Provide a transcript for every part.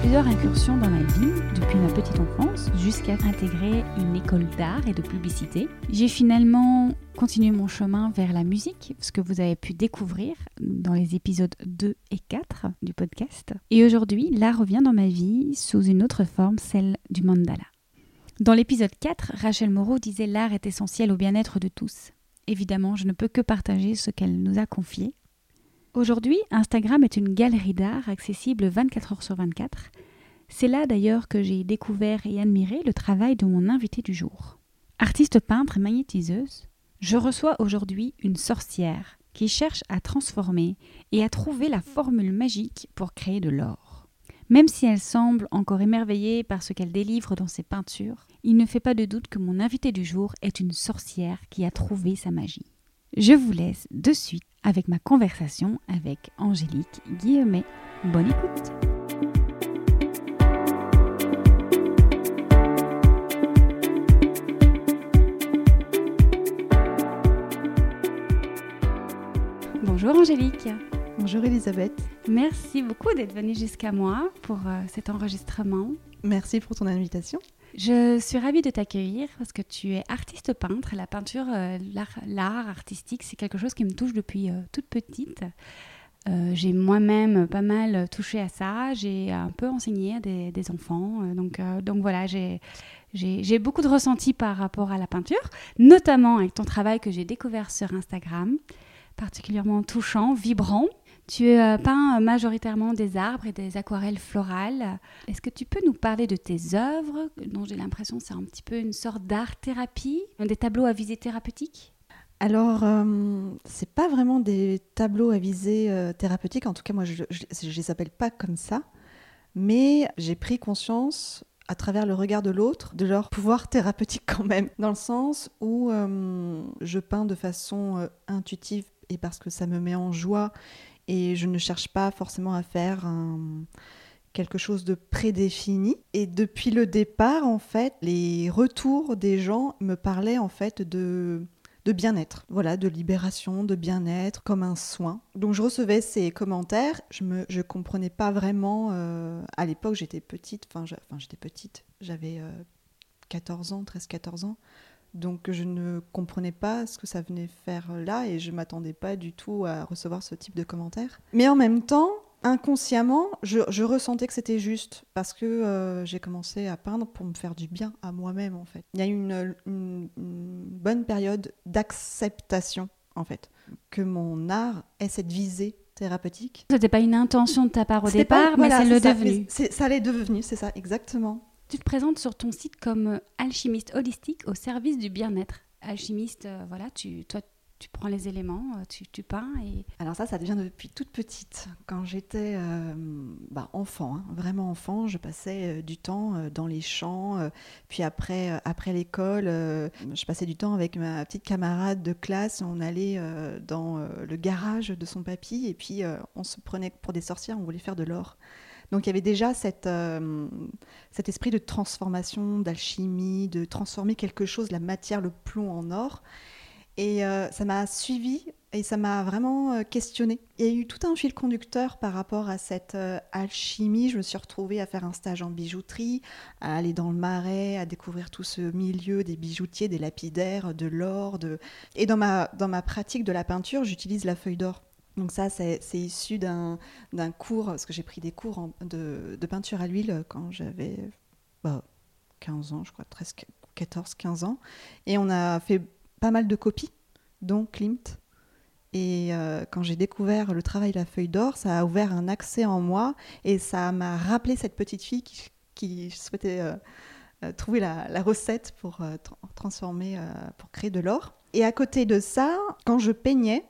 Plusieurs incursions dans ma vie, depuis ma petite enfance jusqu'à intégrer une école d'art et de publicité. J'ai finalement continué mon chemin vers la musique, ce que vous avez pu découvrir dans les épisodes 2 et 4 du podcast. Et aujourd'hui, l'art revient dans ma vie sous une autre forme, celle du mandala. Dans l'épisode 4, Rachel Moreau disait l'art est essentiel au bien-être de tous. Évidemment, je ne peux que partager ce qu'elle nous a confié. Aujourd'hui, Instagram est une galerie d'art accessible 24 heures sur 24. C'est là d'ailleurs que j'ai découvert et admiré le travail de mon invité du jour. Artiste peintre et magnétiseuse, je reçois aujourd'hui une sorcière qui cherche à transformer et à trouver la formule magique pour créer de l'or. Même si elle semble encore émerveillée par ce qu'elle délivre dans ses peintures, il ne fait pas de doute que mon invité du jour est une sorcière qui a trouvé sa magie. Je vous laisse de suite avec ma conversation avec Angélique Guillemet. Bonne écoute Bonjour Angélique. Bonjour Elisabeth. Merci beaucoup d'être venue jusqu'à moi pour euh, cet enregistrement. Merci pour ton invitation. Je suis ravie de t'accueillir parce que tu es artiste peintre. La peinture, euh, l'art artistique, c'est quelque chose qui me touche depuis euh, toute petite. Euh, j'ai moi-même pas mal touché à ça. J'ai un peu enseigné à des, enfants. donc, donc voilà, j'ai beaucoup de ressentis par rapport à la peinture, notamment avec ton travail que j'ai découvert sur Instagram, particulièrement touchant, vibrant. Tu euh, peins majoritairement des arbres et des aquarelles florales. Est-ce que tu peux nous parler de tes œuvres, dont j'ai l'impression c'est un petit peu une sorte d'art-thérapie, des tableaux à visée thérapeutique? Alors, euh, c'est pas vraiment des tableaux à visée euh, thérapeutique. En tout cas, moi, je, ne les appelle pas comme ça. Mais j'ai pris conscience, à travers le regard de l'autre, de leur pouvoir thérapeutique quand même. Dans le sens où je peins de façon intuitive et parce que ça me met en joie et je ne cherche pas forcément à faire quelque chose de prédéfini. Et depuis le départ, en fait, les retours des gens me parlaient en fait de de bien-être, voilà, de libération, de bien-être, comme un soin. Donc je recevais ces commentaires, je me, je comprenais pas vraiment. Euh, à l'époque, j'étais petite, enfin, j'étais petite, j'avais 14 euh, ans, 13-14 ans. Donc je ne comprenais pas ce que ça venait faire là et je m'attendais pas du tout à recevoir ce type de commentaires. Mais en même temps, inconsciemment, je, ressentais que c'était juste parce que euh, j'ai commencé à peindre pour me faire du bien à moi-même en fait. Il y a eu une, une, bonne période d'acceptation en fait que mon art ait cette visée thérapeutique. C'était pas une intention de ta part au départ, mais c'est le devenu. Ça l'est devenu, c'est ça, exactement. Tu te présentes sur ton site comme euh, alchimiste holistique au service du bien-être. Alchimiste, euh, voilà, tu, toi, tu prends les éléments, euh, tu, peins et... Alors ça, ça devient depuis toute petite. Quand j'étais bah, enfant, hein, vraiment enfant, je passais du temps dans les champs. puis après, après l'école, je passais du temps avec ma petite camarade de classe. On allait dans le garage de son papy et puis on se prenait pour des sorcières, on voulait faire de l'or. Donc il y avait déjà euh, cet esprit de transformation, d'alchimie, de transformer quelque chose, la matière, le plomb en or. Et euh, ça m'a suivi et ça m'a vraiment euh, questionné. Il y a eu tout un fil conducteur par rapport à cette alchimie. Je me suis retrouvée à faire un stage en bijouterie, à aller dans le marais, à découvrir tout ce milieu des bijoutiers, des lapidaires, de l'or. De... Et dans ma pratique de la peinture, j'utilise la feuille d'or. Donc ça, c'est issu d'un cours, parce que j'ai pris des cours de, peinture à l'huile quand j'avais 15 bah, ans, je crois, 14, 15 ans. Et on a fait pas mal de copies, dont Klimt. Et euh, quand j'ai découvert le travail de la feuille d'or, ça a ouvert un accès en moi et ça m'a rappelé cette petite fille qui, souhaitait euh, euh, trouver la, recette pour transformer, pour créer de l'or. Et à côté de ça, quand je peignais,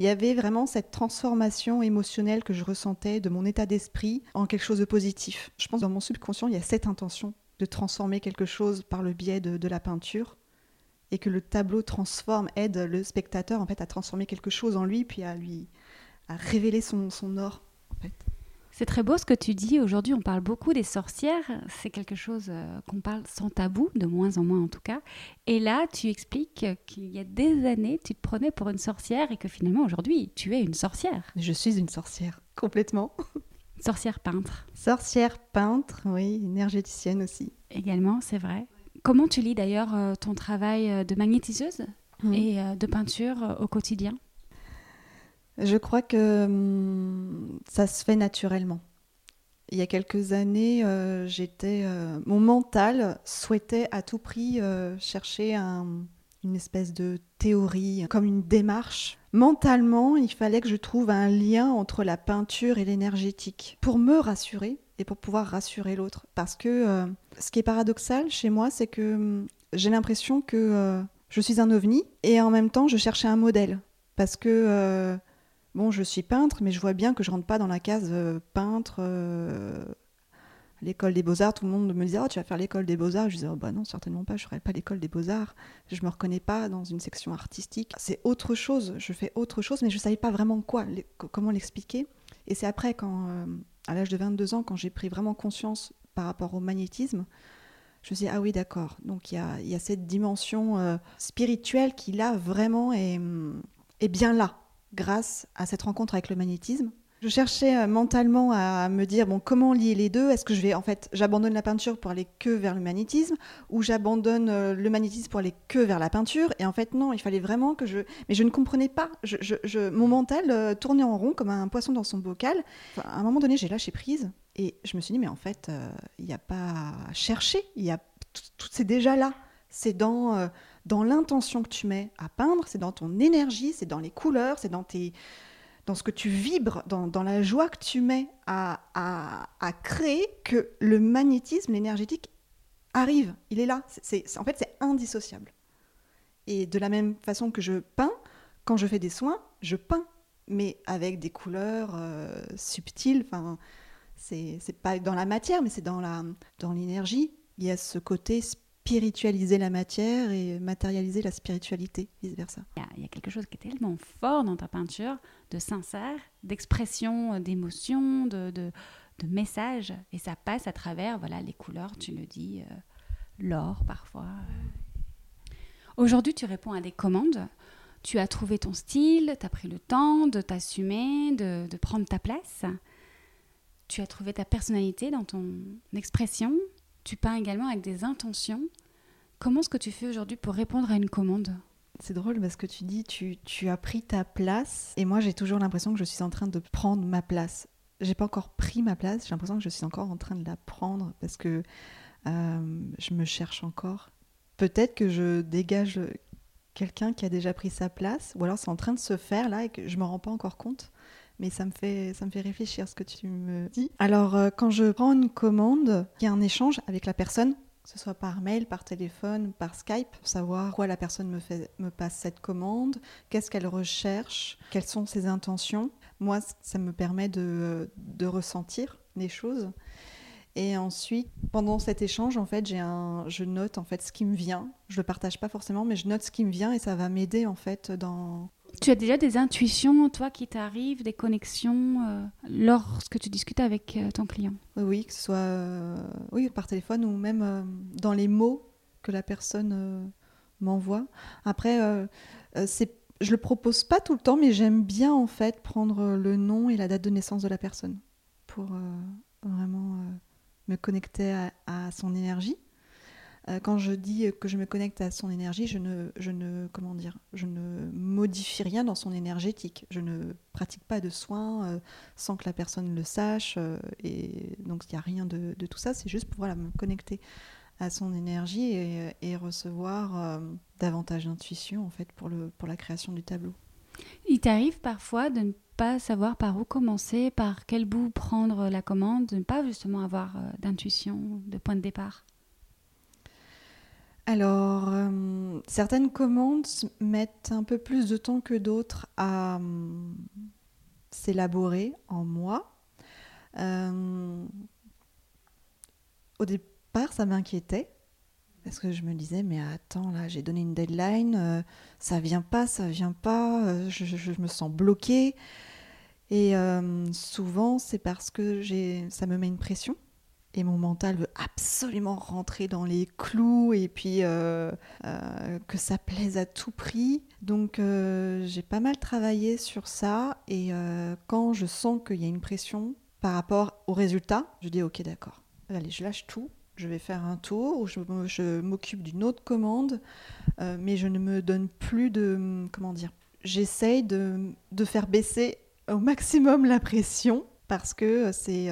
il y avait vraiment cette transformation émotionnelle que je ressentais de mon état d'esprit en quelque chose de positif. Je pense que dans mon subconscient, il y a cette intention de transformer quelque chose par le biais de la peinture et que le tableau transforme, aide le spectateur en fait à transformer quelque chose en lui, puis à lui à révéler son, or. En. C'est très beau ce que tu dis. Aujourd'hui, on parle beaucoup des sorcières. C'est quelque chose euh, qu'on parle sans tabou, de moins en moins en tout cas. Et là, tu expliques qu'il y a des années, tu te prenais pour une sorcière et que finalement, aujourd'hui, tu es une sorcière. Je suis une sorcière, complètement. Sorcière peintre. Sorcière peintre, oui, énergéticienne aussi. Également, c'est vrai. Comment tu lis d'ailleurs euh, ton travail euh, de magnétiseuse mmh. et de peinture au quotidien? Je crois que hum, ça se fait naturellement. Il y a quelques années, j'étais, mon mental souhaitait à tout prix chercher une espèce de théorie, comme une démarche. Mentalement, il fallait que je trouve un lien entre la peinture et l'énergétique pour me rassurer et pour pouvoir rassurer l'autre. Parce que euh, ce qui est paradoxal chez moi, c'est que hum, j'ai l'impression que euh, je suis un ovni et en même temps je cherchais un modèle. Parce que, euh, bon, je suis peintre, mais je vois bien que je rentre pas dans la case peintre. L'école des beaux-arts, tout le monde me disait Oh, tu vas faire l'école des beaux-arts. Je disais oh, bah non, certainement pas, je ne ferai pas l'école des beaux-arts. Je me reconnais pas dans une section artistique. C'est autre chose, je fais autre chose, mais je ne savais pas vraiment quoi, comment l'expliquer. Et c'est après, quand à l'âge de 22 ans, quand j'ai pris vraiment conscience par rapport au magnétisme, je me suis dit, ah oui, d'accord. Donc il y a, cette dimension euh, spirituelle qui, là, vraiment est bien là, grâce à cette rencontre avec le magnétisme. Je cherchais euh, mentalement à me dire bon comment lier les deux? Est-ce que je vais en fait j'abandonne la peinture pour aller que vers le magnétisme ou j'abandonne euh, le magnétisme pour aller que vers la peinture? Et en fait non, il fallait vraiment que je mais je ne comprenais pas. Je, mon mental euh, tournait en rond comme un poisson dans son bocal. à un moment donné, j'ai lâché prise et je me suis dit mais en fait il n'y a pas à chercher, il y a tout, c'est déjà là. C'est dans dans l'intention que tu mets à peindre, c'est dans ton énergie, c'est dans les couleurs, c'est dans tes dans ce que tu vibres, dans, la joie que tu mets à, créer, que le magnétisme, l'énergétique arrive. Il est là. En fait, c'est indissociable. Et de la même façon que je peins, quand je fais des soins, je peins, mais avec des couleurs euh, subtiles. Enfin, c'est, pas dans la matière, mais c'est dans, la, dans l'énergie. Il y a ce côté spiritualiser la matière et matérialiser la spiritualité, vice-versa. Il y, a quelque chose qui est tellement fort dans ta peinture, de sincère, d'expression, euh, d'émotion, de, de, message, et ça passe à travers voilà, les couleurs, tu le dis, euh, l'or parfois. Aujourd'hui, tu réponds à des commandes. Tu as trouvé ton style, tu as pris le temps de t'assumer, de prendre ta place. Tu as trouvé ta personnalité dans ton expression, tu peins également avec des intentions. Comment est-ce que tu fais aujourd'hui pour répondre à une commande? C'est drôle parce que tu dis tu, tu as pris ta place et moi j'ai toujours l'impression que je suis en train de prendre ma place. J'ai pas encore pris ma place, j'ai l'impression que je suis encore en train de la prendre parce que euh, je me cherche encore. Peut-être que je dégage quelqu'un qui a déjà pris sa place ou alors c'est en train de se faire là et que je me rends pas encore compte mais ça me fait, ça me fait réfléchir ce que tu me dis. Alors, euh, quand je prends une commande, il y a un échange avec la personne, que ce soit par mail, par téléphone, par Skype, pour savoir quoi la personne me, me passe cette commande, qu'est-ce qu'elle recherche, quelles sont ses intentions. Moi, ça me permet de, de ressentir les choses. Et ensuite, pendant cet échange, en fait, j'ai un, je note en fait ce qui me vient. Je le partage pas forcément, mais je note ce qui me vient et ça va m'aider en fait dans tu as déjà des intuitions, toi, qui t'arrivent, des connexions euh, lorsque tu discutes avec euh, ton client? Oui, que ce soit euh, oui, par téléphone ou même dans les mots que la personne m'envoie. Après, c'est, je le propose pas tout le temps, mais j'aime bien en fait prendre le nom et la date de naissance de la personne pour vraiment me connecter à son énergie. Euh, quand je dis que je me connecte à son énergie, je ne, je ne, comment dire, je ne modifie rien dans son énergétique. Je ne pratique pas de soins euh, sans que la personne le sache. Euh, et donc, il n'y a rien de, tout ça. C'est juste pour voilà, me connecter à son énergie et, recevoir davantage d'intuition en fait pour, le, pour la création du tableau. Il t'arrive parfois de ne pas savoir par où commencer, par quel bout prendre la commande, de ne pas justement avoir d'intuition, de point de départ? Alors, euh, certaines commandes mettent un peu plus de temps que d'autres à hum, s'élaborer en moi. Euh, au départ, ça m'inquiétait parce que je me disais, mais attends, là, j'ai donné une deadline, euh, ça vient pas, ça vient pas, euh, je, me sens bloquée. Et euh, souvent, c'est parce que ça me met une pression. Et mon mental veut absolument rentrer dans les clous et puis euh, euh, que ça plaise à tout prix. Donc euh, j'ai pas mal travaillé sur ça et quand je sens qu'il y a une pression par rapport au résultat, je dis ok d'accord, allez je lâche tout, je vais faire un tour ou je, m'occupe d'une autre commande, mais je ne me donne plus de comment dire. J'essaye de, de faire baisser au maximum la pression parce que c'est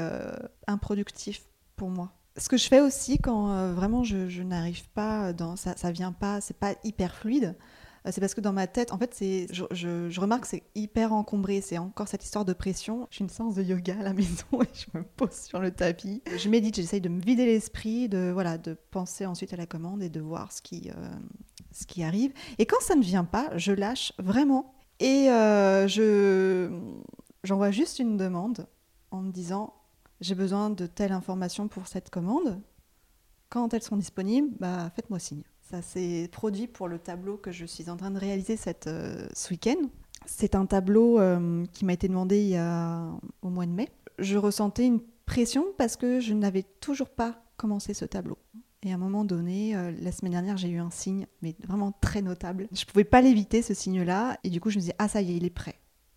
improductif moi. Ce que je fais aussi quand euh, vraiment je, n'arrive pas, ça, ça vient pas, c'est pas hyper fluide, euh, c'est parce que dans ma tête, en fait, je, remarque que c'est hyper encombré. C'est encore cette histoire de pression. J'ai une séance de yoga à la maison et je me pose sur le tapis. Je médite, j'essaye de me vider l'esprit, de voilà, de penser ensuite à la commande et de voir ce qui, euh, ce qui arrive. Et quand ça ne vient pas, je lâche vraiment et je j'envoie juste une demande en me disant j'ai besoin de telle information pour cette commande. Quand elles sont disponibles, bah, faites-moi signe. Ça s'est produit pour le tableau que je suis en train de réaliser euh, ce week-end. C'est un tableau euh, qui m'a été demandé au mois de mai. Je ressentais une pression parce que je n'avais toujours pas commencé ce tableau. Et à un moment donné, euh, la semaine dernière, j'ai eu un signe, mais vraiment très notable. Je ne pouvais pas l'éviter, ce signe-là. Et du coup, je me disais, ah ça y est, il est prêt.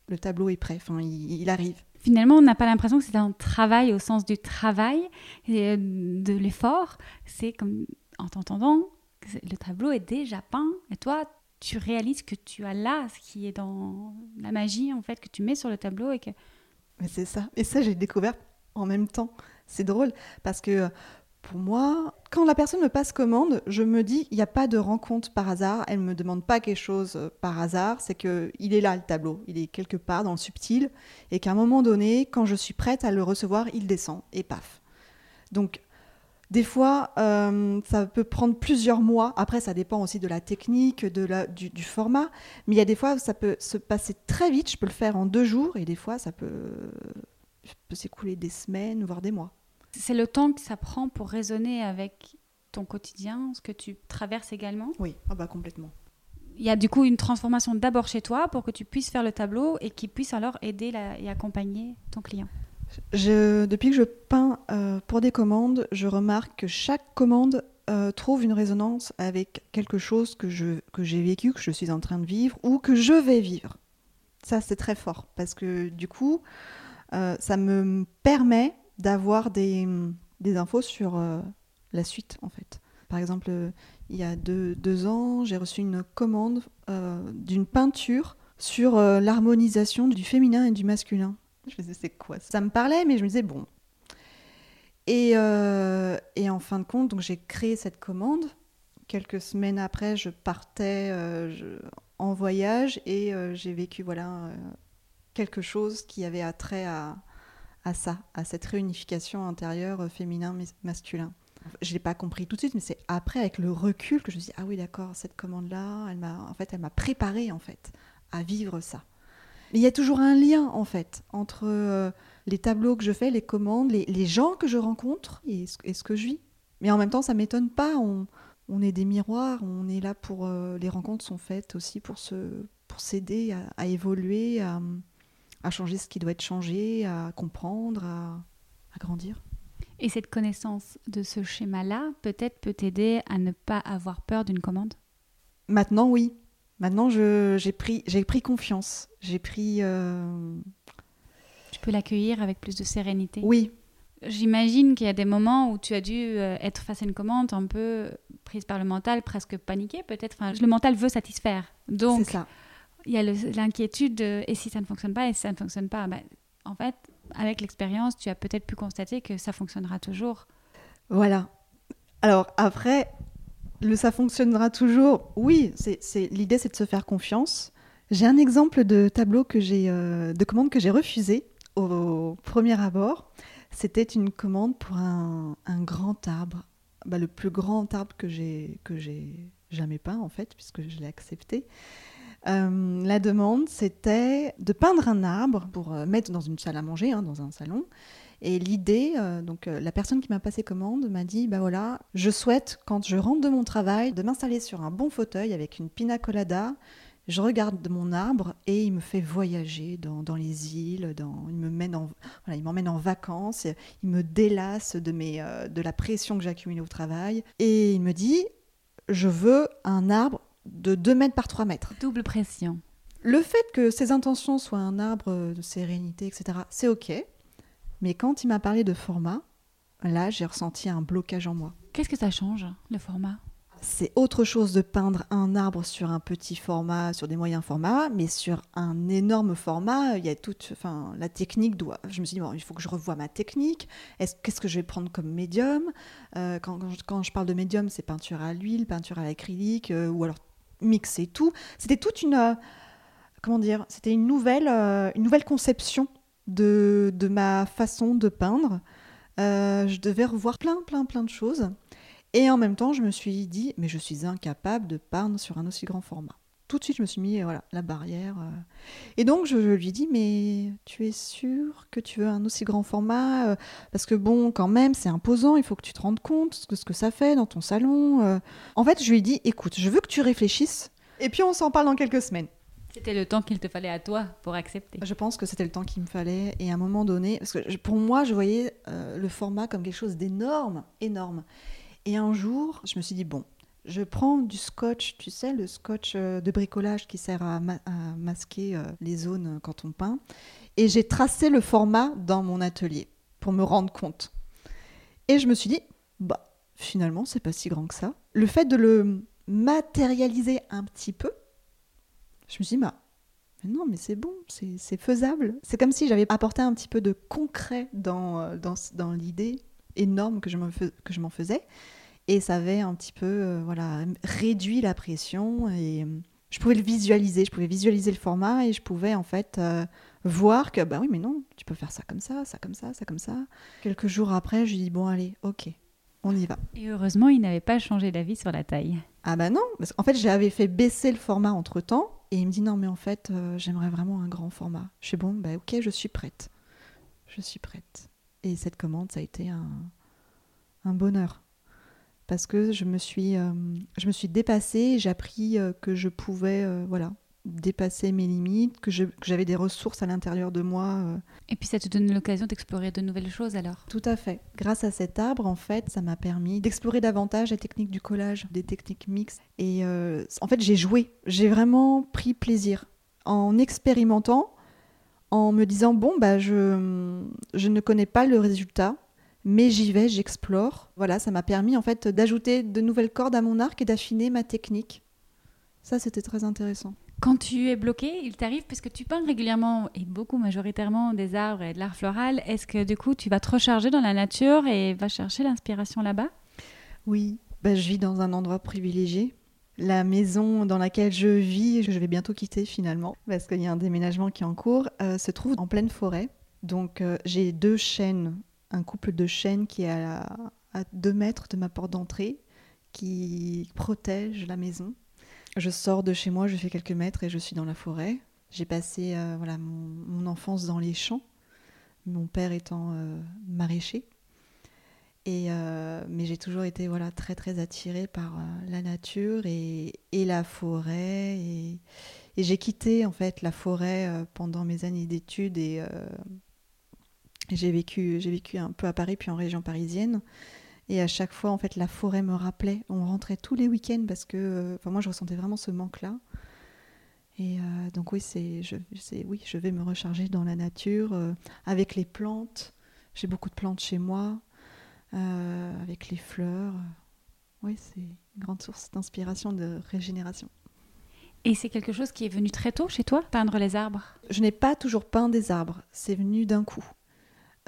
Le tableau est prêt, enfin, il arrive. Finalement, on n'a pas l'impression que c'est un travail au sens du travail et euh, de l'effort. C'est comme en t'entendant, le tableau est déjà peint et toi, tu réalises que tu as là ce qui est dans la magie en fait que tu mets sur le tableau et que Mais c'est ça. Et ça, j'ai découvert en même temps. C'est drôle parce que pour moi, quand la personne me passe commande, je me dis, il n'y a pas de rencontre par hasard. Elle ne me demande pas quelque chose euh, par hasard. C'est que il est là, le tableau. Il est quelque part dans le subtil. Et qu'à un moment donné, quand je suis prête à le recevoir, il descend et paf. Donc, des fois, euh, ça peut prendre plusieurs mois. Après, ça dépend aussi de la technique, du, format. Mais il y a des fois où ça peut se passer très vite. Je peux le faire en deux jours. Et des fois, ça peut s'écouler des semaines, voire des mois. C'est le temps que ça prend pour raisonner avec ton quotidien, ce que tu traverses également? Oui, ah bah complètement. Il y a du coup une transformation d'abord chez toi pour que tu puisses faire le tableau et qui puisse alors aider la- et accompagner ton client. Je, depuis que je peins euh, pour des commandes, je remarque que chaque commande euh, trouve une résonance avec quelque chose que je que j'ai vécu, que je suis en train de vivre ou que je vais vivre. Ça, c'est très fort parce que du coup, euh, ça me permet d'avoir des, des infos sur euh, la suite, en fait. Par exemple, euh, il y a deux, deux ans, j'ai reçu une commande euh, d'une peinture sur l'harmonisation du féminin et du masculin. Je me disais, c'est quoi ça? Me parlait, mais je me disais, bon. Et, et en fin de compte, donc j'ai créé cette commande. Quelques semaines après, je partais en voyage et j'ai vécu voilà quelque chose qui avait attrait à, à ça, à cette réunification intérieure euh, féminin-masculin. Je l'ai pas compris tout de suite, mais c'est après, avec le recul, que je me dis ah oui d'accord, cette commande-là, elle m'a en fait, elle m'a préparé en fait à vivre ça. Mais il y a toujours un lien en fait entre euh, les tableaux que je fais, les commandes, les, gens que je rencontre et ce, que je vis. Mais en même temps, ça m'étonne pas. On, est des miroirs, on est là pour. euh, les rencontres sont faites aussi pour se, pour s'aider à, évoluer, à changer ce qui doit être changé, à comprendre, à, à grandir. Et cette connaissance de ce schéma-là, peut-être peut t'aider à ne pas avoir peur d'une commande? Maintenant, oui. Maintenant, j'ai pris, pris confiance. J'ai pris. euh, Tu peux l'accueillir avec plus de sérénité? Oui, J'imagine qu'il y a des moments où tu as dû euh, être face à une commande un peu prise par le mental, presque paniquée peut-être. Enfin, le mental veut satisfaire. Donc, c'est ça. Il y a l'inquiétude de et si ça ne fonctionne pas et si ça ne fonctionne pas Ben, En fait, avec l'expérience, tu as peut-être pu constater que ça fonctionnera toujours. Voilà. Alors après, le ça fonctionnera toujours. Oui, c'est l'idée, c'est de se faire confiance. J'ai un exemple de tableau que j'ai, euh, de commande que j'ai refusé au premier abord. C'était une commande pour un, grand arbre, bah, le plus grand arbre que j'ai jamais peint en fait, puisque je l'ai accepté. Euh, la demande, c'était de peindre un arbre pour euh, mettre dans une salle à manger, hein, dans un salon. Et l'idée, euh, donc la personne qui m'a passé commande m'a dit, bah voilà, je souhaite quand je rentre de mon travail de m'installer sur un bon fauteuil avec une pina colada. Je regarde mon arbre et il me fait voyager dans, les îles, il me m'emmène en vacances, il me délasse de, de la pression que j'accumule au travail. Et il me dit, je veux un arbre de 2 mètres par 3 mètres. Double pression. Le fait que ses intentions soient un arbre de sérénité, etc., c'est OK. Mais quand il m'a parlé de format, là, j'ai ressenti un blocage en moi. Qu'est-ce que ça change, le format? C'est autre chose de peindre un arbre sur un petit format, sur des moyens formats, mais sur un énorme format, il y a toute, enfin, la technique doit. Je me suis dit bon, il faut que je revoie ma technique. Qu'est-ce que je vais prendre comme médium? Euh, quand, quand, je parle de médium, c'est peinture à l'huile, peinture à l'acrylique, euh, ou alors mixer tout. C'était toute une, euh, comment dire, c'était une nouvelle, une nouvelle conception de, de ma façon de peindre. je devais revoir plein, plein, plein de choses. Et en même temps, je me suis dit, mais je suis incapable de peindre sur un aussi grand format. Tout de suite, je me suis mis voilà, la barrière. Euh. Et donc, je, lui ai dit, mais tu es sûr que tu veux un aussi grand format euh, Parce que bon, quand même, c'est imposant, il faut que tu te rendes compte de ce que ça fait dans ton salon. Euh. En fait, je lui ai dit, écoute, je veux que tu réfléchisses, et puis on s'en parle dans quelques semaines. C'était le temps qu'il te fallait à toi pour accepter. Je pense que c'était le temps qu'il me fallait. Et à un moment donné, parce que pour moi, je voyais le format comme quelque chose d'énorme, énorme. Et un jour, je me suis dit, bon, je prends du scotch, tu sais, le scotch euh, de bricolage qui sert à, masquer euh, les zones quand on peint. Et j'ai tracé le format dans mon atelier pour me rendre compte. Et je me suis dit, bah, finalement, c'est pas si grand que ça. Le fait de le matérialiser un petit peu, je me suis dit, bah, non, mais c'est bon, c'est faisable. C'est comme si j'avais apporté un petit peu de concret dans, euh, dans, dans l'idée énorme que je m'en faisais. Et ça avait un petit peu euh, voilà, réduit la pression. Et euh, je pouvais le visualiser. Je pouvais visualiser le format et je pouvais en fait euh, voir que, bah oui, mais non, tu peux faire ça comme ça, ça comme ça, ça comme ça. Quelques jours après, je lui dis, bon, allez, ok, on y va. Et heureusement, il n'avait pas changé d'avis sur la taille. Ah bah non, parce qu'en fait, j'avais fait baisser le format entre temps. Et il me dit, non, mais en fait, j'aimerais vraiment un grand format. Je suis bon, bah ok, je suis prête. Je suis prête. Et cette commande, ça a été un, un bonheur. Parce que je me suis, euh, je me suis dépassée, j'ai appris euh, que je pouvais euh, voilà, dépasser mes limites, que j'avais des ressources à l'intérieur de moi. Et puis ça te donne l'occasion d'explorer de nouvelles choses alors Tout à fait. Grâce à cet arbre, en fait, ça m'a permis d'explorer davantage les techniques du collage, des techniques mixtes. Et en fait, j'ai joué, j'ai vraiment pris plaisir en expérimentant en me disant bon bah je, je ne connais pas le résultat mais j'y vais, j'explore. Voilà, ça m'a permis en fait d'ajouter de nouvelles cordes à mon arc et d'affiner ma technique. Ça, c'était très intéressant. Quand tu es bloqué, il t'arrive, puisque tu peins régulièrement et beaucoup majoritairement des arbres et de l'art floral, est-ce que du coup tu vas te recharger dans la nature et vas chercher l'inspiration là-bas? Oui, bah, je vis dans un endroit privilégié la maison dans laquelle je vis, je vais bientôt quitter finalement, parce qu'il y a un déménagement qui est en cours, euh, se trouve en pleine forêt. Donc euh, j'ai deux chênes, un couple de chênes qui est à, deux mètres de ma porte d'entrée, qui protège la maison. Je sors de chez moi, je fais quelques mètres et je suis dans la forêt. J'ai passé euh, voilà, mon, enfance dans les champs, mon père étant maraîcher. Et, euh, mais j'ai toujours été voilà, très très attirée par euh, la nature et, et, la forêt. Et, et j'ai quitté en fait la forêt euh, pendant mes années d'études et j'ai vécu, j'ai vécu un peu à Paris puis en région parisienne. Et à chaque fois, en fait, la forêt me rappelait. On rentrait tous les week-ends parce que, enfin, moi, je ressentais vraiment ce manque-là. Et donc oui, c'est, je, oui, je vais me recharger dans la nature avec les plantes. J'ai beaucoup de plantes chez moi. Euh, avec les fleurs. Oui, c'est une grande source d'inspiration, de régénération. Et c'est quelque chose qui est venu très tôt chez toi, peindre les arbres? Je n'ai pas toujours peint des arbres, c'est venu d'un coup.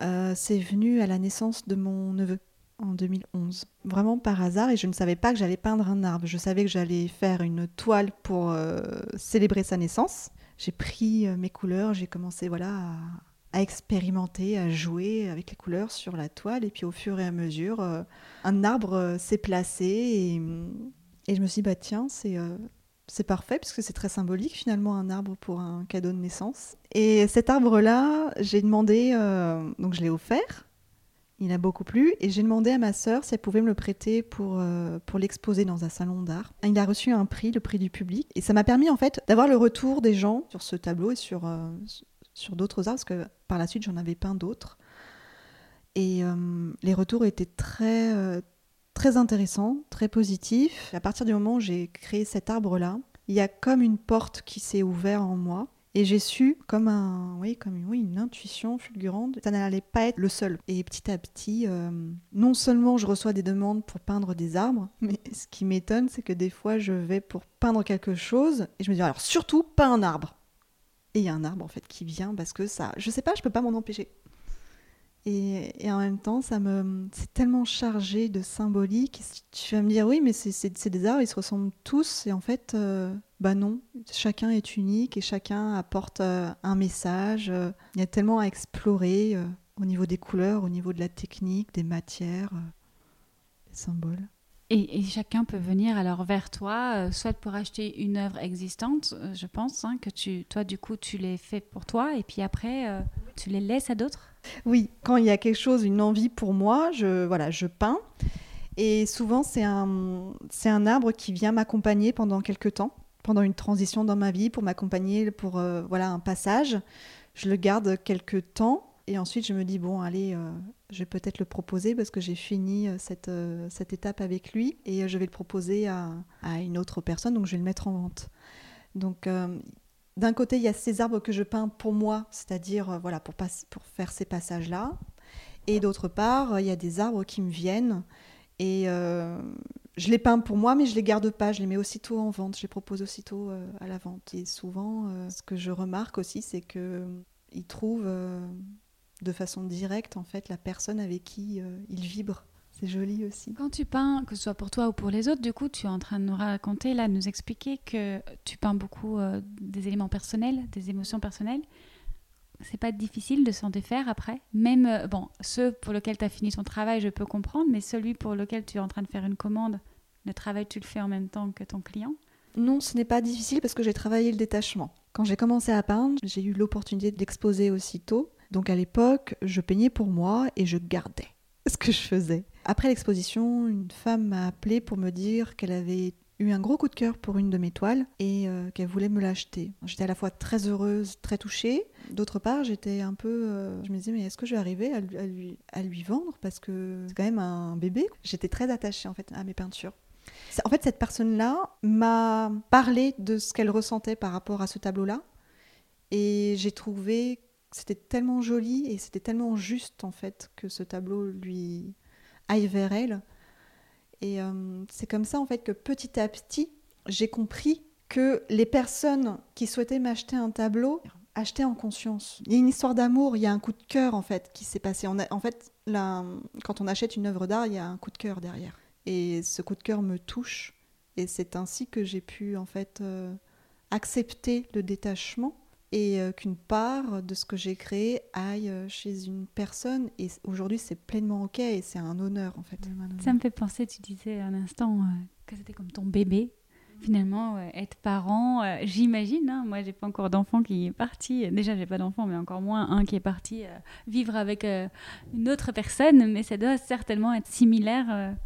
Euh, c'est venu à la naissance de mon neveu. en 2011. Vraiment par hasard, et je ne savais pas que j'allais peindre un arbre. Je savais que j'allais faire une toile pour euh, célébrer sa naissance. J'ai pris euh, mes couleurs, j'ai commencé voilà à, expérimenter, à jouer avec les couleurs sur la toile, et puis au fur et à mesure, un arbre s'est placé, et, et, je me suis dit, bah tiens, c'est c'est parfait puisque c'est très symbolique finalement un arbre pour un cadeau de naissance. Et cet arbre-là, j'ai demandé, donc je l'ai offert il a beaucoup plu et j'ai demandé à ma sœur si elle pouvait me le prêter pour, euh, pour l'exposer dans un salon d'art. Il a reçu un prix, le prix du public, et ça m'a permis en fait d'avoir le retour des gens sur ce tableau et sur, euh, sur d'autres arts, parce que par la suite j'en avais peint d'autres. Et euh, les retours étaient très, très intéressants, très positifs. À partir du moment où j'ai créé cet arbre-là, il y a comme une porte qui s'est ouverte en moi et j'ai su, comme, un, oui, comme une intuition fulgurante, ça n'allait pas être le seul. Et petit à petit, euh, non seulement je reçois des demandes pour peindre des arbres, mais ce qui m'étonne, c'est que des fois, je vais pour peindre quelque chose, et je me dis, alors surtout, pas un arbre. Et il y a un arbre, en fait, qui vient parce que ça, je sais pas, je peux pas m'en empêcher. Et, en même temps, ça me, c'est tellement chargé de symbolique. Tu vas me dire, oui, mais c'est, des arbres, ils se ressemblent tous. Et en fait, euh, bah non, chacun est unique et chacun apporte euh, un message. Il y a tellement à explorer euh, au niveau des couleurs, au niveau de la technique, des matières, des symboles. Et, chacun peut venir alors vers toi, soit pour acheter une œuvre existante, je pense, hein, que tu, toi du coup tu les fais pour toi, et puis après tu les laisses à d'autres oui, quand il y a quelque chose, une envie pour moi, je, voilà, je peins. Et souvent, c'est un, c'est un arbre qui vient m'accompagner pendant quelques temps, pendant une transition dans ma vie, pour m'accompagner pour euh, voilà, un passage. Je le garde quelques temps et ensuite je me dis, bon, allez, euh, je vais peut-être le proposer parce que j'ai fini euh, cette, cette étape avec lui et je vais le proposer à, à, une autre personne, donc je vais le mettre en vente. Donc d'un côté, il y a ces arbres que je peins pour moi, c'est-à-dire euh, voilà, pour, pour faire ces passages-là. Et d'autre part, il y a des arbres qui me viennent et euh, je les peins pour moi, mais je les garde pas. Je les mets aussitôt en vente. Je les propose aussitôt euh, à la vente. Et souvent, ce que je remarque aussi, c'est que ils trouvent de façon directe en fait la personne avec qui ils vibrent c'est joli aussi. Quand tu peins, que ce soit pour toi ou pour les autres, du coup, tu es en train de nous raconter, là, de nous expliquer que tu peins beaucoup euh, des éléments personnels, des émotions personnelles. C'est pas difficile de s'en défaire après. Même, euh, bon, ceux pour lesquels tu as fini ton travail, je peux comprendre, mais celui pour lequel tu es en train de faire une commande, le travail, tu le fais en même temps que ton client? Non, ce n'est pas difficile parce que j'ai travaillé le détachement. Quand j'ai commencé à peindre, j'ai eu l'opportunité d'exposer aussitôt. Donc à l'époque, je peignais pour moi et je gardais ce que je faisais. Après l'exposition, une femme m'a appelé pour me dire qu'elle avait eu un gros coup de cœur pour une de mes toiles et euh, qu'elle voulait me l'acheter. J'étais à la fois très heureuse, très touchée. D'autre part, j'étais un peu. Euh, je me disais, mais est-ce que je vais arriver à lui, à lui, vendre? Parce que c'est quand même un bébé. J'étais très attachée en fait à mes peintures. En fait, cette personne-là m'a parlé de ce qu'elle ressentait par rapport à ce tableau-là. Et j'ai trouvé c'était tellement joli et c'était tellement juste en fait que ce tableau lui aille vers elle. Et euh, c'est comme ça en fait que petit à petit, j'ai compris que les personnes qui souhaitaient m'acheter un tableau achetaient en conscience. Il y a une histoire d'amour, il y a un coup de cœur en fait qui s'est passé. en fait, là, quand on achète une œuvre d'art, il y a un coup de cœur derrière. Et ce coup de cœur me touche. Et c'est ainsi que j'ai pu en fait euh, accepter le détachement et euh, qu'une part de ce que j'ai créé aille euh, chez une personne. Et aujourd'hui, c'est pleinement OK et c'est un honneur en fait. Ça me fait penser, tu disais un instant euh, que c'était comme ton bébé. Finalement, être parent, j'imagine, hein, moi j'ai pas encore d'enfant qui est parti, déjà j'ai pas d'enfant, mais encore moins un qui est parti vivre avec une autre personne, mais ça doit certainement être similaire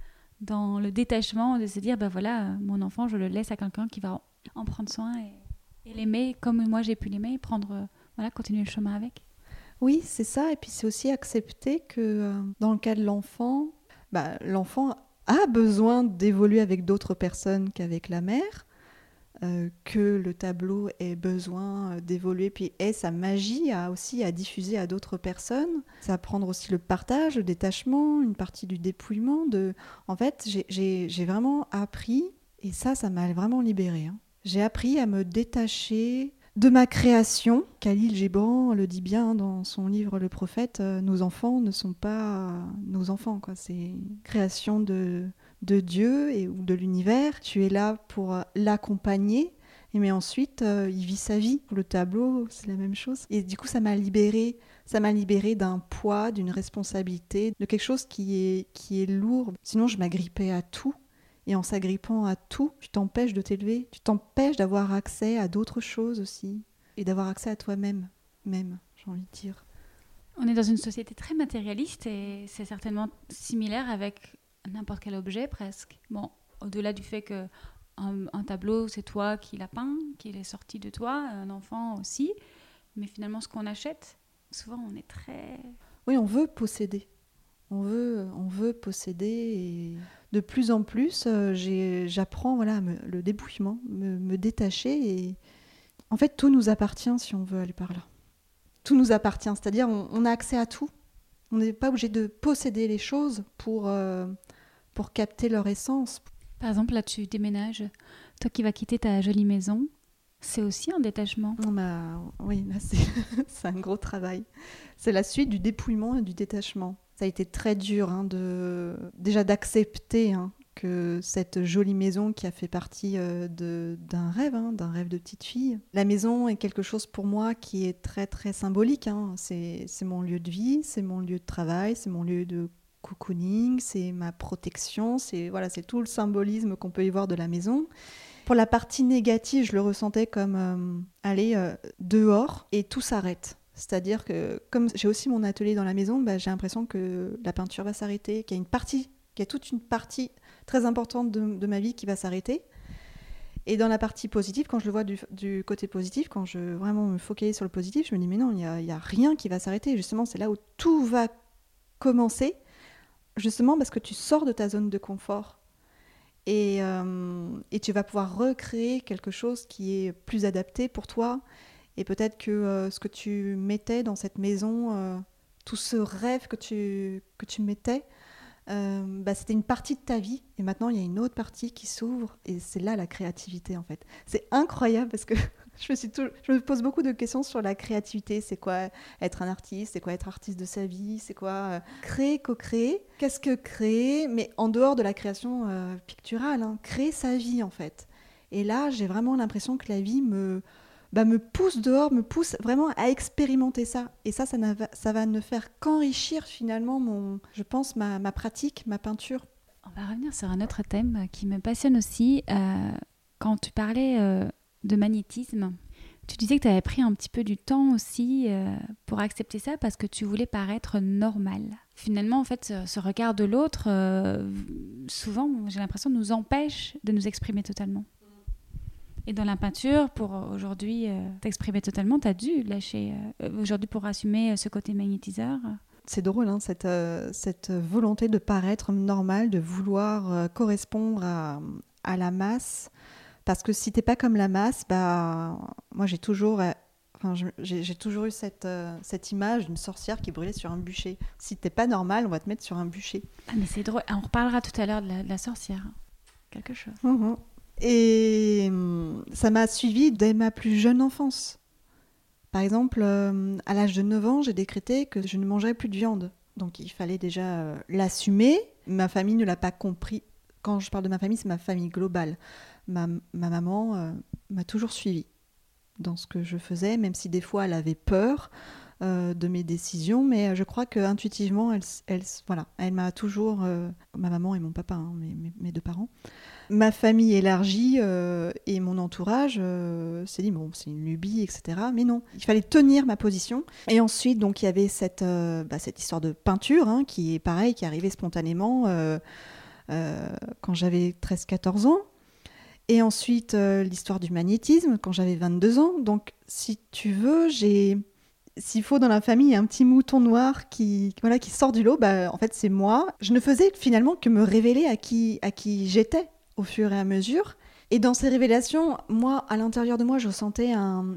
dans le détachement de se dire, ben voilà, mon enfant, je le laisse à quelqu'un qui va en prendre soin et et l'aimer comme moi j'ai pu l'aimer, prendre, euh, voilà, continuer le chemin avec. Oui, c'est ça. Et puis c'est aussi accepter que euh, dans le cas de l'enfant, bah, l'enfant a besoin d'évoluer avec d'autres personnes qu'avec la mère, euh, que le tableau ait besoin d'évoluer, puis ait sa magie à, aussi à diffuser à d'autres personnes. Ça apprendre aussi le partage, le détachement, une partie du dépouillement. De... En fait, j'ai vraiment appris, et ça, ça m'a vraiment libérée. Hein j'ai appris à me détacher de ma création. Khalil Gibran le dit bien dans son livre Le Prophète, euh, nos enfants ne sont pas nos enfants. C'est création de, de Dieu et, ou de l'univers. Tu es là pour l'accompagner. Mais ensuite, euh, il vit sa vie. Le tableau, c'est la même chose. Et du coup, ça m'a libéré. Ça m'a libéré d'un poids, d'une responsabilité, de quelque chose qui est, qui est lourd. Sinon, je m'agrippais à tout. Et en s'agrippant à tout, tu t'empêches de t'élever, tu t'empêches d'avoir accès à d'autres choses aussi, et d'avoir accès à toi-même, même, j'ai envie de dire. On est dans une société très matérialiste et c'est certainement similaire avec n'importe quel objet presque. Bon, au-delà du fait que un, tableau, c'est toi qui l'as peint, qu'il est sorti de toi, un enfant aussi, mais finalement ce qu'on achète, souvent on est très... Oui, on veut posséder. On veut, on veut posséder et de plus en plus, euh, j'apprends voilà, le débouillement, me, me, détacher. Et en fait, tout nous appartient si on veut aller par là. Tout nous appartient, c'est-à-dire on, a accès à tout. On n'est pas obligé de posséder les choses pour, euh, pour capter leur essence. Par exemple, là, tu déménages. Toi qui vas quitter ta jolie maison, c'est aussi un détachement. Bah, oui, c'est un gros travail. C'est la suite du dépouillement et du détachement ça a été très dur hein, de déjà d'accepter hein, que cette jolie maison qui a fait partie euh, d'un rêve, hein, d'un rêve de petite fille. La maison est quelque chose pour moi qui est très très symbolique. C'est mon lieu de vie, c'est mon lieu de travail, c'est mon lieu de cocooning, c'est ma protection, c'est voilà, c'est tout le symbolisme qu'on peut y voir de la maison. Pour la partie négative, je le ressentais comme euh, aller euh, dehors et tout s'arrête. C'est-à-dire que comme j'ai aussi mon atelier dans la maison, bah, j'ai l'impression que la peinture va s'arrêter, qu'il y a une partie, qu'il y a toute une partie très importante de, ma vie qui va s'arrêter. Et dans la partie positive, quand je le vois du, côté positif, quand je vraiment me focalise sur le positif, je me dis mais non, il n'y a, rien qui va s'arrêter. Justement, c'est là où tout va commencer, justement parce que tu sors de ta zone de confort. Et, euh, et tu vas pouvoir recréer quelque chose qui est plus adapté pour toi et peut-être que euh, ce que tu mettais dans cette maison, euh, tout ce rêve que tu, que tu mettais, euh, bah, c'était une partie de ta vie. Et maintenant, il y a une autre partie qui s'ouvre. Et c'est là la créativité, en fait. C'est incroyable parce que je, me pose beaucoup de questions sur la créativité. C'est quoi être un artiste? C'est quoi être artiste de sa vie? C'est quoi créer, co-créer? Qu'est-ce que créer? Mais en dehors de la création picturale, hein, créer sa vie, en fait. Et là, j'ai vraiment l'impression que la vie me bah, me pousse dehors, me pousse vraiment à expérimenter ça. Et ça, ça, va ne faire qu'enrichir finalement, mon, je pense, ma, ma, pratique, ma peinture. On va revenir sur un autre thème qui me passionne aussi. Euh, quand tu parlais euh, de magnétisme, tu disais que tu avais pris un petit peu du temps aussi euh, pour accepter ça parce que tu voulais paraître normal. Finalement, en fait, ce regard de l'autre, souvent, j'ai l'impression, nous empêche de nous exprimer totalement. Et dans la peinture, pour aujourd'hui euh, t'exprimer totalement, tu as dû lâcher euh, aujourd'hui pour assumer euh, ce côté magnétiseur. C'est drôle, hein, cette, cette volonté de paraître normal, de vouloir correspondre à, à, la masse. Parce que si t'es pas comme la masse, bah, moi j'ai toujours, enfin, j'ai toujours eu cette, cette image d'une sorcière qui brûlait sur un bûcher. Si t'es pas normal, on va te mettre sur un bûcher. Ah, mais c'est drôle. On reparlera tout à l'heure de, la sorcière. Quelque chose. Mmh et hum, ça m'a suivi dès ma plus jeune enfance. Par exemple, euh, à l'âge de 9 ans, j'ai décrété que je ne mangerais plus de viande. Donc il fallait déjà euh, l'assumer. Ma famille ne l'a pas compris. Quand je parle de ma famille, c'est ma famille globale. Ma, maman euh, m'a toujours suivi dans ce que je faisais, même si des fois elle avait peur de mes décisions, mais je crois que intuitivement, elle, elle voilà, elle m'a toujours, ma maman et mon papa, hein, mes, deux parents, ma famille élargie euh, et mon entourage euh, s'est dit bon c'est une lubie etc mais non il fallait tenir ma position. Et ensuite donc il y avait cette euh, bah, cette histoire de peinture hein, qui est pareil qui arrivait spontanément quand j'avais 13-14 ans. Et ensuite l'histoire du magnétisme quand j'avais 22 ans. Donc si tu veux j'ai s'il faut dans la famille un petit mouton noir qui voilà qui sort du lot bah en fait c'est moi je ne faisais finalement que me révéler à qui à qui j'étais au fur et à mesure. Et dans ces révélations, moi, à l'intérieur de moi, je sentais un,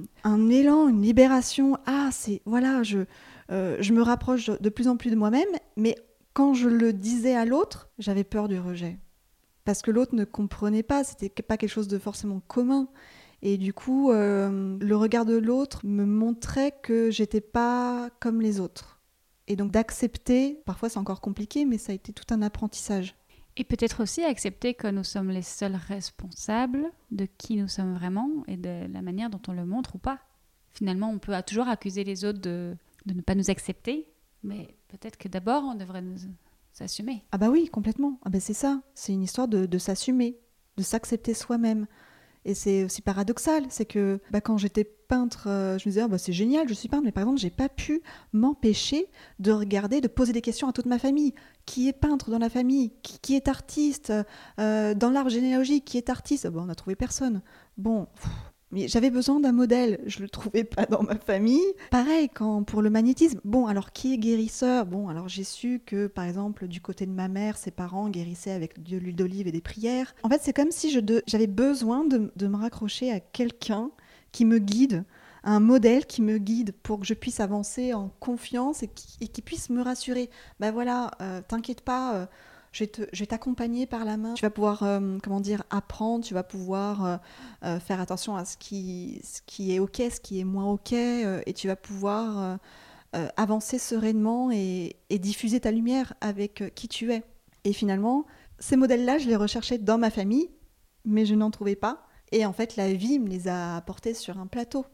élan, une libération. Ah, c'est voilà, je, euh, je me rapproche de, plus en plus de moi-même. Mais quand je le disais à l'autre, j'avais peur du rejet. Parce que l'autre ne comprenait pas, c'était pas quelque chose de forcément commun. Et du coup, euh, le regard de l'autre me montrait que j'étais pas comme les autres. Et donc d'accepter, parfois c'est encore compliqué, mais ça a été tout un apprentissage. Et peut-être aussi accepter que nous sommes les seuls responsables de qui nous sommes vraiment et de la manière dont on le montre ou pas. Finalement, on peut toujours accuser les autres de, de ne pas nous accepter, mais peut-être que d'abord on devrait nous s'assumer. Ah bah oui, complètement. Ah bah c'est ça. C'est une histoire de, de s'assumer, de s'accepter soi-même. Et c'est aussi paradoxal, c'est que bah, quand j'étais peintre, euh, je me disais, ah, bah, c'est génial, je suis peintre, mais par exemple, j'ai pas pu m'empêcher de regarder, de poser des questions à toute ma famille. Qui est peintre dans la famille? Qui, est artiste? Euh, Dans l'arbre généalogique, qui est artiste? Bon, On n'a trouvé personne. Bon, mais j'avais besoin d'un modèle, je le trouvais pas dans ma famille. Pareil quand pour le magnétisme. Bon, alors qui est guérisseur? Bon, alors j'ai su que par exemple du côté de ma mère, ses parents guérissaient avec de l'huile d'olive et des prières. En fait, c'est comme si j'avais besoin de, me raccrocher à quelqu'un qui me guide, un modèle qui me guide pour que je puisse avancer en confiance et qui, puisse me rassurer. Ben voilà, euh, t'inquiète pas. Euh, je vais t'accompagner par la main. Tu vas pouvoir, euh, comment dire, apprendre, tu vas pouvoir euh, euh, faire attention à ce qui, est OK, ce qui est moins OK, et tu vas pouvoir avancer sereinement et, et, diffuser ta lumière avec qui tu es. Et finalement, ces modèles-là, je les recherchais dans ma famille, mais je n'en trouvais pas. Et en fait, la vie me les a apportés sur un plateau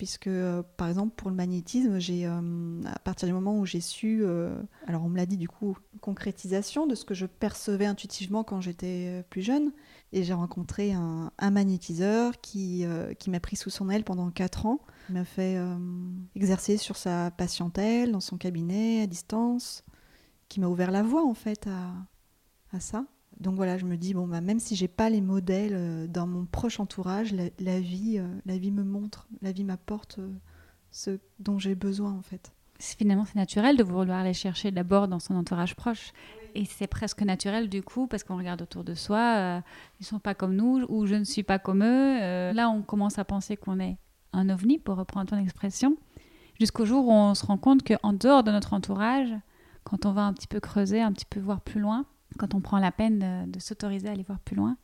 puisque euh, par exemple pour le magnétisme, j'ai euh, à partir du moment où j'ai su, euh, alors on me l'a dit du coup, concrétisation de ce que je percevais intuitivement quand j'étais plus jeune, et j'ai rencontré un, magnétiseur qui, qui m'a pris sous son aile pendant 4 ans, m'a fait exercer sur sa patientèle, dans son cabinet, à distance, qui m'a ouvert la voie en fait à, à ça. Donc voilà, je me dis bon bah même si j'ai pas les modèles euh, dans mon proche entourage, la, vie, euh, la vie me montre, la vie m'apporte euh, ce dont j'ai besoin en fait. Finalement, c'est naturel de vouloir les chercher d'abord dans son entourage proche. Et c'est presque naturel du coup, parce qu'on regarde autour de soi, ils sont pas comme nous, ou je ne suis pas comme eux. là, on commence à penser qu'on est un ovni, pour reprendre ton expression, jusqu'au jour où on se rend compte qu'en dehors de notre entourage, quand on va un petit peu creuser, un petit peu voir plus loin, quand on prend la peine de, s'autoriser à aller voir plus loin,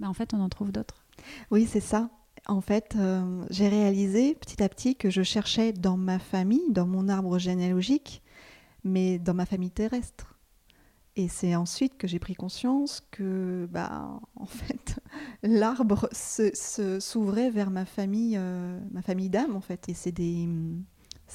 ben en fait, on en trouve d'autres. Oui, c'est ça. En fait, euh, j'ai réalisé petit à petit que je cherchais dans ma famille, dans mon arbre généalogique, mais dans ma famille terrestre. Et c'est ensuite que j'ai pris conscience que, bah, en fait, l'arbre s'ouvrait vers ma famille, euh, ma famille d'âme, en fait. Et c'est des,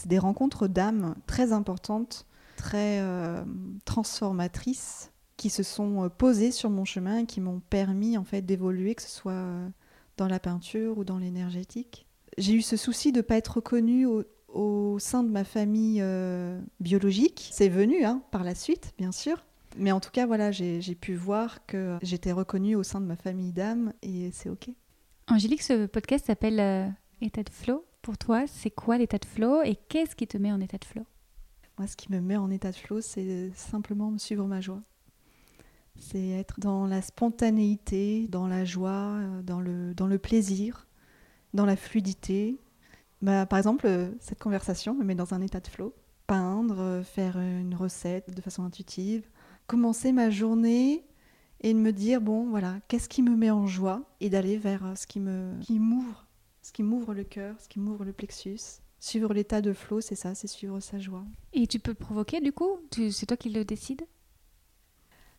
des rencontres d'âme très importantes, très euh, transformatrices qui se sont euh, posés sur mon chemin et qui m'ont permis en fait d'évoluer, que ce soit euh, dans la peinture ou dans l'énergétique. J'ai eu ce souci de ne pas être reconnue au, sein de ma famille euh, biologique. C'est venu hein, par la suite, bien sûr. Mais en tout cas, voilà, j'ai pu voir que j'étais reconnue au sein de ma famille d'âme et c'est OK. Angélique, ce podcast s'appelle État de flow. Pour toi, c'est quoi l'état de flow et qu'est-ce qui te met en état de flow? Moi, ce qui me met en état de flow, c'est simplement me suivre ma joie. C'est être dans la spontanéité, dans la joie, euh, dans le, dans le plaisir, dans la fluidité. Bah, par exemple, euh, cette conversation me met dans un état de flow. Peindre, euh, faire une recette de façon intuitive, commencer ma journée et de me dire bon voilà qu'est-ce qui me met en joie et d'aller vers ce qui qui m'ouvre ce qui m'ouvre le cœur ce qui m'ouvre le plexus. Suivre l'état de flow c'est ça c'est suivre sa joie. Et tu peux provoquer du coup? C'est toi qui le décides?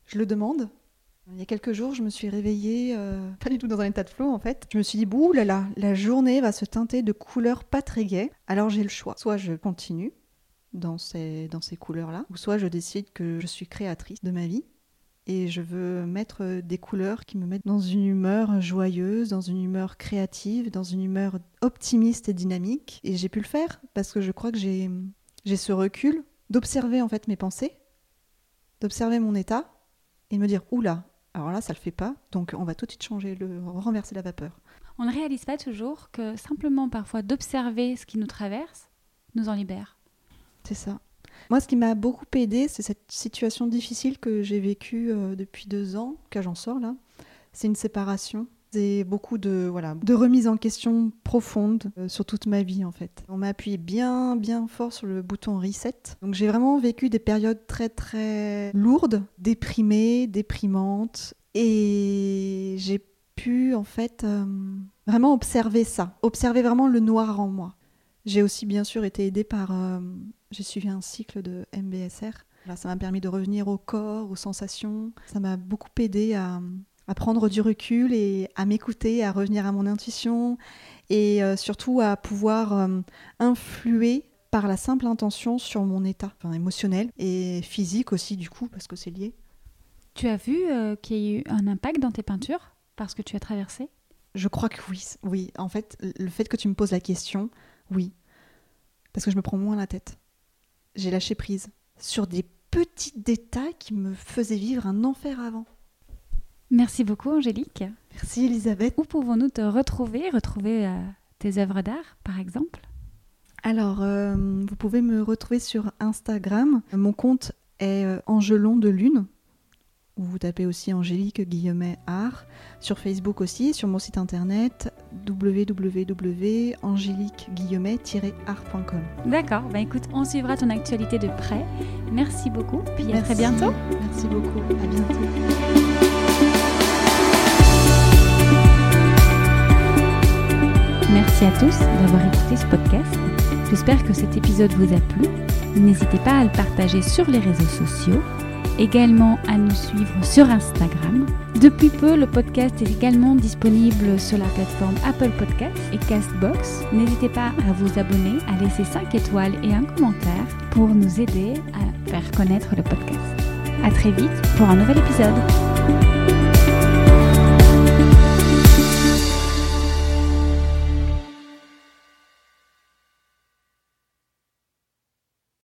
Je le demande. Il y a quelques jours, je me suis réveillée, euh, pas du tout dans un état de flow en fait. Je me suis dit, bouh là là, la journée va se teinter de couleurs pas très gaies. Alors j'ai le choix. Soit je continue dans ces, dans ces couleurs-là, ou soit je décide que je suis créatrice de ma vie et je veux mettre des couleurs qui me mettent dans une humeur joyeuse, dans une humeur créative, dans une humeur optimiste et dynamique. Et j'ai pu le faire parce que je crois que j'ai ce recul d'observer en fait mes pensées, d'observer mon état et me dire oula, alors là ça le fait pas, donc on va tout de suite changer, le, renverser la vapeur. On ne réalise pas toujours que simplement parfois d'observer ce qui nous traverse nous en libère. C'est ça. Moi, ce qui m'a beaucoup aidé, c'est cette situation difficile que j'ai vécue euh, depuis deux ans, que j'en sors là. C'est une séparation c'est beaucoup de, voilà, de remise en question profonde euh, sur toute ma vie en fait. On m'a appuyé bien bien fort sur le bouton reset. Donc j'ai vraiment vécu des périodes très très lourdes, déprimées, déprimantes et j'ai pu en fait euh, Vraiment observer ça, observer vraiment le noir en moi. J'ai aussi bien sûr été aidée par... euh, j'ai suivi un cycle de MBSR. Ça m'a permis de revenir au corps, aux sensations. Ça m'a beaucoup aidé à, à prendre du recul et à m'écouter, à revenir à mon intuition et euh, surtout à pouvoir euh, influer par la simple intention sur mon état enfin, émotionnel et physique aussi du coup parce que c'est lié. Tu as vu euh, qu'il y a eu un impact dans tes peintures parce que tu as traversé? Je crois que oui, oui. En fait, le fait que tu me poses la question, oui. Parce que je me prends moins la tête. J'ai lâché prise sur des petits détails qui me faisaient vivre un enfer avant. Merci beaucoup Angélique. Merci Elisabeth. Où pouvons-nous te retrouver Retrouver euh, tes œuvres d'art par exemple? Alors, euh, vous pouvez me retrouver sur Instagram. Mon compte est euh, Angelon de Lune. Ou vous tapez aussi Angélique Guillemet Art. Sur Facebook aussi, sur mon site internet www.angélique-art.com. D'accord, bah écoute, on suivra ton actualité de près. Merci beaucoup, puis à très bientôt. Merci beaucoup. À bientôt. Merci à tous d'avoir écouté ce podcast. J'espère que cet épisode vous a plu. N'hésitez pas à le partager sur les réseaux sociaux, également à nous suivre sur Instagram. Depuis peu, le podcast est également disponible sur la plateforme Apple Podcasts et Castbox. N'hésitez pas à vous abonner, à laisser 5 étoiles et un commentaire pour nous aider à faire connaître le podcast. À très vite pour un nouvel épisode.